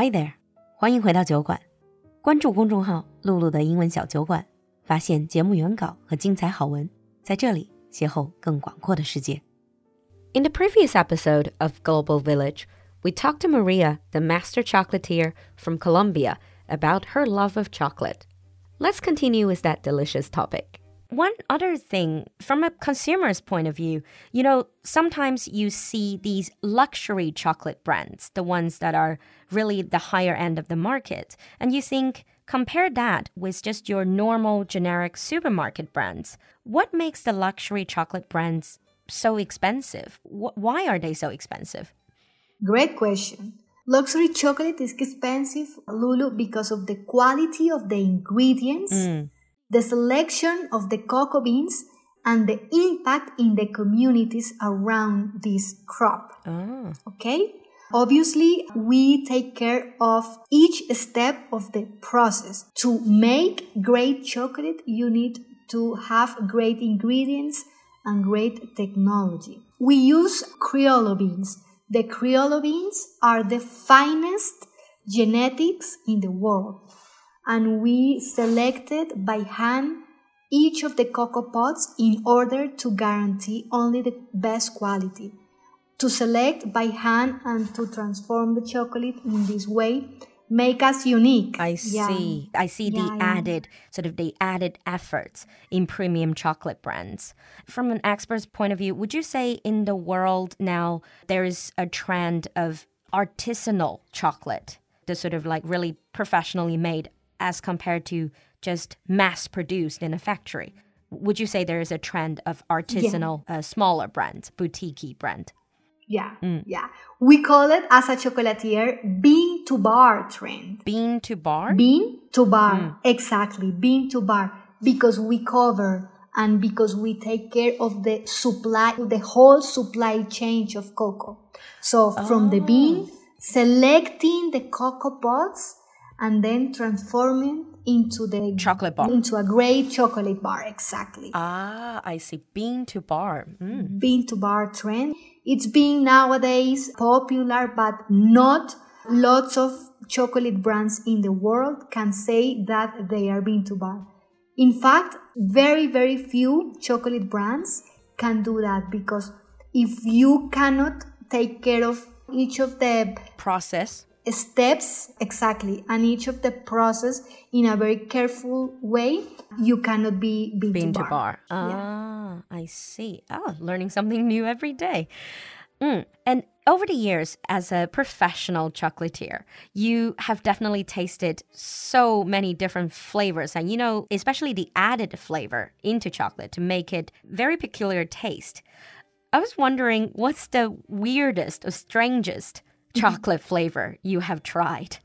Hi there，欢迎回到酒馆，关注公众号“璐璐的英文小酒馆”，发现节目原稿和精彩好文，在这里邂逅更广阔的世界。In the previous episode of Global Village, we talked to Maria, the master chocolatier from Colombia, about her love of chocolate. Let's continue with that delicious topic. One other thing, from a consumer's point of view, you know, sometimes you see these luxury chocolate brands, the ones that are really the higher end of the market, and you think, compare that with just your normal generic supermarket brands. What makes the luxury chocolate brands so expensive? Why are they so expensive? Great question. Luxury chocolate is expensive, Lulu, because of the quality of the ingredients. Mm the selection of the cocoa beans and the impact in the communities around this crop. Oh. Okay? Obviously, we take care of each step of the process. To make great chocolate, you need to have great ingredients and great technology. We use Criollo beans. The Criollo beans are the finest genetics in the world and we selected by hand each of the cocoa pods in order to guarantee only the best quality. To select by hand and to transform the chocolate in this way make us unique. I see. Yeah. I see yeah, the yeah. added sort of the added efforts in premium chocolate brands. From an expert's point of view, would you say in the world now there is a trend of artisanal chocolate, the sort of like really professionally made as compared to just mass produced in a factory? Would you say there is a trend of artisanal, yeah. uh, smaller brands, boutique brand? Yeah, mm. yeah. We call it as a chocolatier bean to bar trend. Bean to bar? Bean to bar, mm. exactly. Bean to bar because we cover and because we take care of the supply, the whole supply chain of cocoa. So from oh. the bean, selecting the cocoa pods and then transforming into the chocolate bar. into a great chocolate bar exactly. Ah i see. Bean to bar. Mm. bean to bar trend. It's being nowadays popular but not lots of chocolate brands in the world can say that they are bean to bar. In fact very very few chocolate brands can do that because if you cannot take care of each of the process steps exactly and each of the process in a very careful way you cannot be bean, bean to, bar. bar. ah yeah. i see oh learning something new every day mm. and over the years as a professional chocolatier you have definitely tasted so many different flavors and you know especially the added flavor into chocolate to make it very peculiar taste i was wondering what's the weirdest or strangest chocolate flavor you have tried?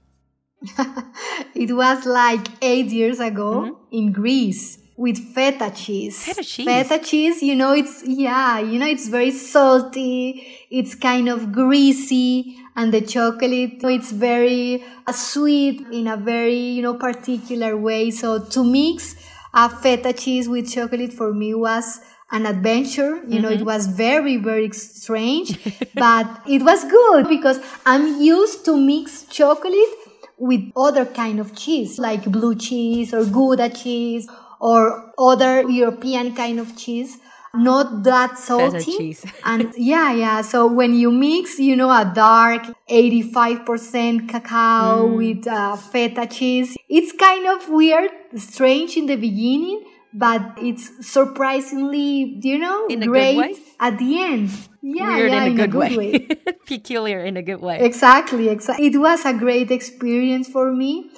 it was like eight years ago mm -hmm. in Greece with feta cheese. Feta cheese. Feta cheese, you know, it's, yeah, you know, it's very salty. It's kind of greasy and the chocolate, it's very uh, sweet in a very, you know, particular way. So to mix a feta cheese with chocolate for me was an adventure. You know, mm-hmm. it was very, very strange, but it was good because I'm used to mix chocolate with other kind of cheese, like blue cheese or Gouda cheese or other European kind of cheese. Not that salty. and yeah, yeah. So when you mix, you know, a dark 85% cacao mm. with uh, feta cheese, it's kind of weird, strange in the beginning but it's surprisingly, you know, in great at the end. Yeah, Weird yeah, in, a, in good a good, way. way. Peculiar in a good way. Exactly, exactly. It was a great experience for me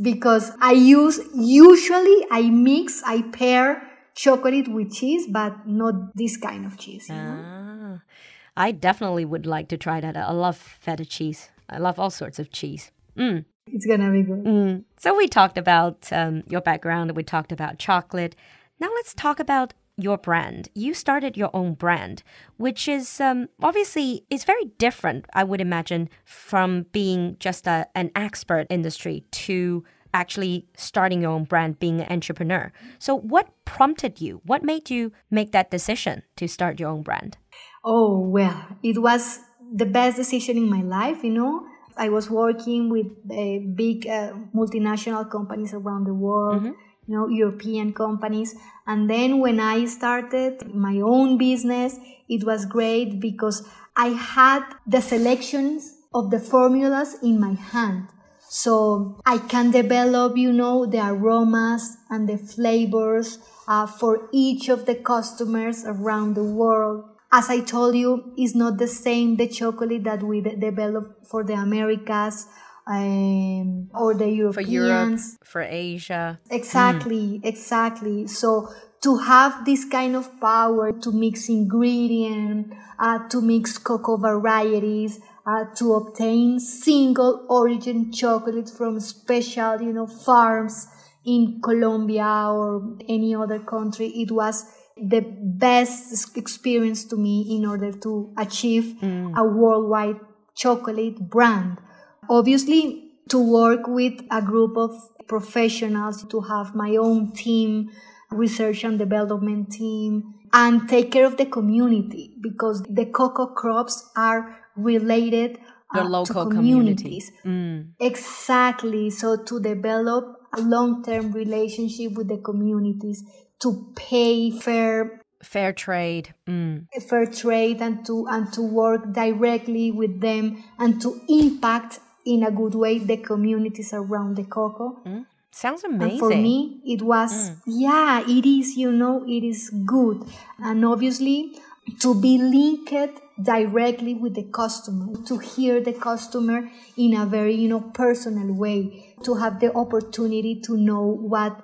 because I use usually I mix, I pair chocolate with cheese, but not this kind of cheese. You know? ah, I definitely would like to try that. I love feta cheese. I love all sorts of cheese. Mm. It's gonna be good. Mm. So we talked about um, your background. We talked about chocolate. Now let's talk about your brand. You started your own brand, which is um, obviously is very different. I would imagine from being just a, an expert industry to actually starting your own brand, being an entrepreneur. So, what prompted you? What made you make that decision to start your own brand? Oh, well, it was the best decision in my life, you know. I was working with uh, big uh, multinational companies around the world. Mm-hmm. you know european companies. And then when i started my own business it was great because i had the selections of the formulas in my hand. So i can develop you know the aromas and the flavors uh, for each of the customers around the world as I told you, it's not the same the chocolate that we de- develop for the Americas um, or the Europeans. For Europe, for Asia. Exactly, mm. exactly. So to have this kind of power to mix ingredients, uh, to mix cocoa varieties, uh, to obtain single origin chocolate from special, you know, farms in Colombia or any other country, it was the best experience to me in order to achieve mm. a worldwide chocolate brand. Obviously, to work with a group of professionals, to have my own team, research and development team, and take care of the community because the cocoa crops are related the uh, local to communities. Mm. Exactly. So to develop a long-term relationship with the communities to pay fair fair trade mm. fair trade and to and to work directly with them and to impact in a good way the communities around the cocoa mm. sounds amazing and for me it was mm. yeah it is you know it is good and obviously to be linked directly with the customer to hear the customer in a very you know personal way to have the opportunity to know what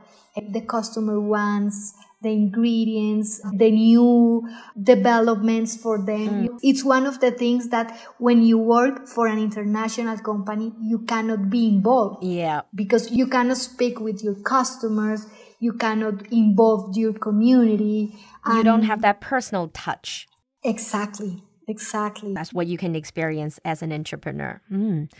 the customer wants, the ingredients, the new developments for them. Mm. It's one of the things that when you work for an international company, you cannot be involved. Yeah. Because you cannot speak with your customers, you cannot involve your community. You don't have that personal touch. Exactly. Exactly. That's what you can experience as an entrepreneur. Mm.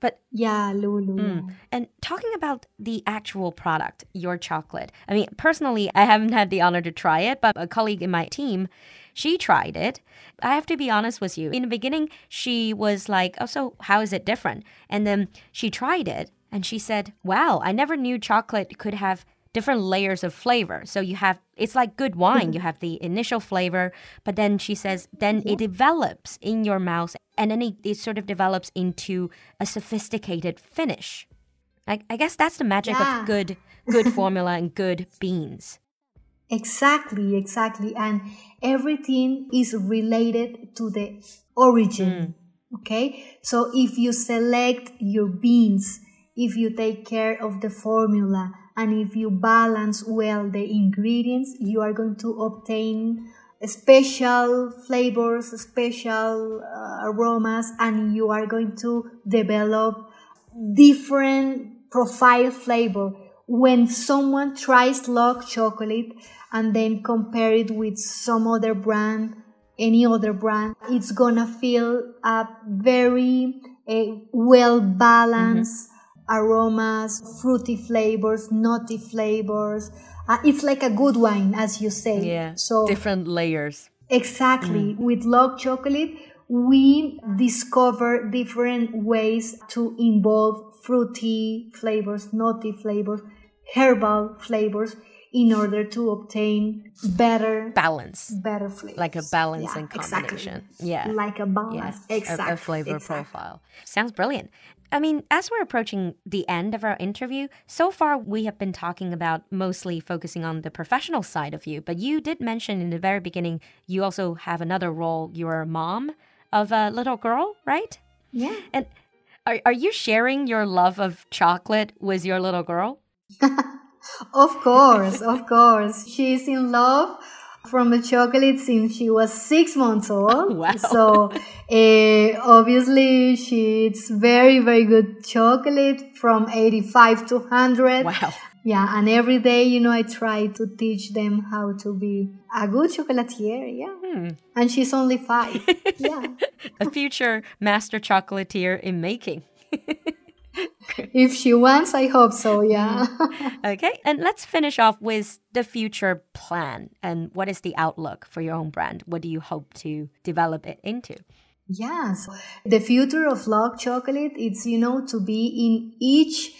But yeah, Lulu. Mm. And talking about the actual product, your chocolate. I mean, personally, I haven't had the honor to try it, but a colleague in my team, she tried it. I have to be honest with you. In the beginning, she was like, "Oh, so how is it different?" And then she tried it and she said, "Wow, I never knew chocolate could have different layers of flavor. So you have it's like good wine. You have the initial flavor, but then she says then it develops in your mouth and then it, it sort of develops into a sophisticated finish. I, I guess that's the magic yeah. of good good formula and good beans. Exactly, exactly. And everything is related to the origin. Mm. Okay? So if you select your beans, if you take care of the formula, and if you balance well the ingredients, you are going to obtain special flavors, special uh, aromas, and you are going to develop different profile flavor. When someone tries Log chocolate and then compare it with some other brand, any other brand, it's gonna feel a very uh, well balanced mm-hmm. aromas, fruity flavors, nutty flavors, uh, it's like a good wine, as you say. Yeah. So different layers. Exactly. Mm. With Log Chocolate, we discover different ways to involve fruity flavors, nutty flavors, herbal flavors in order to obtain better balance, better flavors. Like a balance yeah, and combination. Exactly. Yeah. Like a balance. Yeah. Exactly. A, a flavor exactly. profile. Sounds brilliant. I mean, as we're approaching the end of our interview, so far we have been talking about mostly focusing on the professional side of you, but you did mention in the very beginning you also have another role. You're a mom of a little girl, right? Yeah. And are, are you sharing your love of chocolate with your little girl? of course, of course. She's in love from the chocolate since she was six months old. wow. So uh, obviously she eats very, very good chocolate from 85 to 100. Wow. Yeah, and every day, you know, I try to teach them how to be a good chocolatier. Yeah. Hmm. And she's only five. yeah. a future master chocolatier in making. if she wants, I hope so, yeah. Mm-hmm. okay, and let's finish off with the future plan and what is the outlook for your own brand? What do you hope to develop it into? Yes. The future of log chocolate it's you know to be in each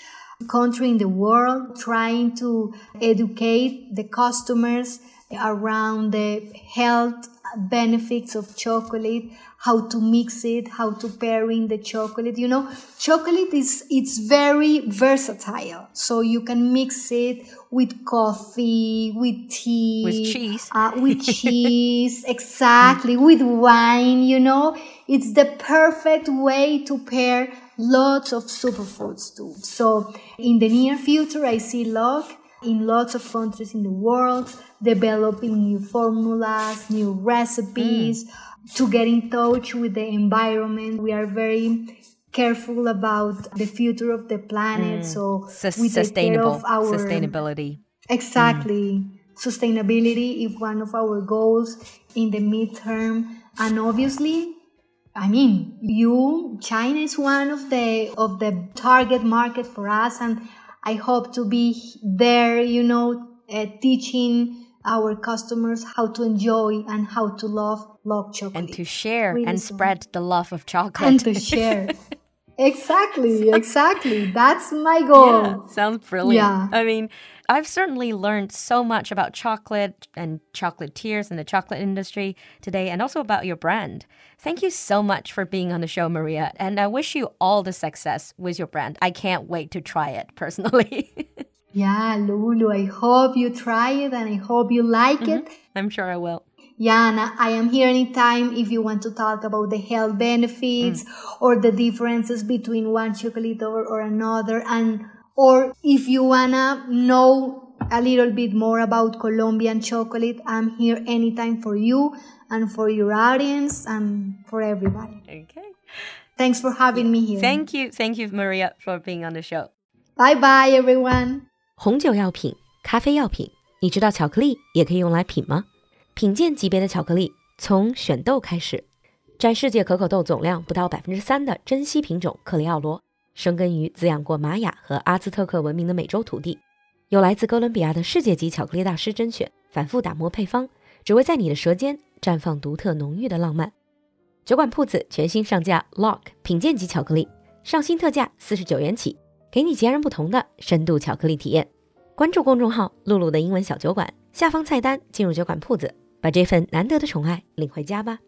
country in the world trying to educate the customers around the health benefits of chocolate how to mix it how to pair in the chocolate. You know chocolate is it's very versatile. So you can mix it with coffee with tea with cheese. uh, with cheese exactly with wine you know. It's the perfect way to pair lots of superfoods too. So in the near future i see log in lots of countries in the world, developing new formulas, new recipes, mm. to get in touch with the environment. We are very careful about the future of the planet. Mm. So S- we sustainable our, sustainability. Exactly. Mm. Sustainability is one of our goals in the midterm. And obviously, I mean, you, China is one of the of the target market for us, and I hope to be there, you know, uh, teaching our customers how to enjoy and how to love love chocolate and to share really and spread the love of chocolate and to share. exactly, exactly. That's my goal. Yeah, sounds brilliant. Yeah. I mean, I've certainly learned so much about chocolate and chocolatiers and the chocolate industry today, and also about your brand. Thank you so much for being on the show, Maria. And I wish you all the success with your brand. I can't wait to try it personally. yeah, Lulu, I hope you try it and I hope you like mm -hmm. it. I'm sure I will. Yeah, and I am here anytime if you want to talk about the health benefits mm. or the differences between one chocolate or, or another and or if you wanna know a little bit more about Colombian chocolate, I'm here anytime for you and for your audience and for everybody. Okay. Thanks for having me here. Thank you. Thank you, Maria, for being on the show. Bye bye, everyone. 红酒要品，咖啡要品，你知道巧克力也可以用来品吗？品鉴级别的巧克力，从选豆开始，占世界可可豆总量不到百分之三的珍稀品种克里奥罗。 生根于滋养过玛雅和阿兹特克文明的美洲土地，有来自哥伦比亚的世界级巧克力大师甄选，反复打磨配方，只为在你的舌尖绽放独特浓郁的浪漫。酒馆铺子全新上架 Lock 品鉴级巧克力，上新特价四十九元起，给你截然不同的深度巧克力体验。关注公众号“露露的英文小酒馆”，下方菜单进入酒馆铺子，把这份难得的宠爱领回家吧。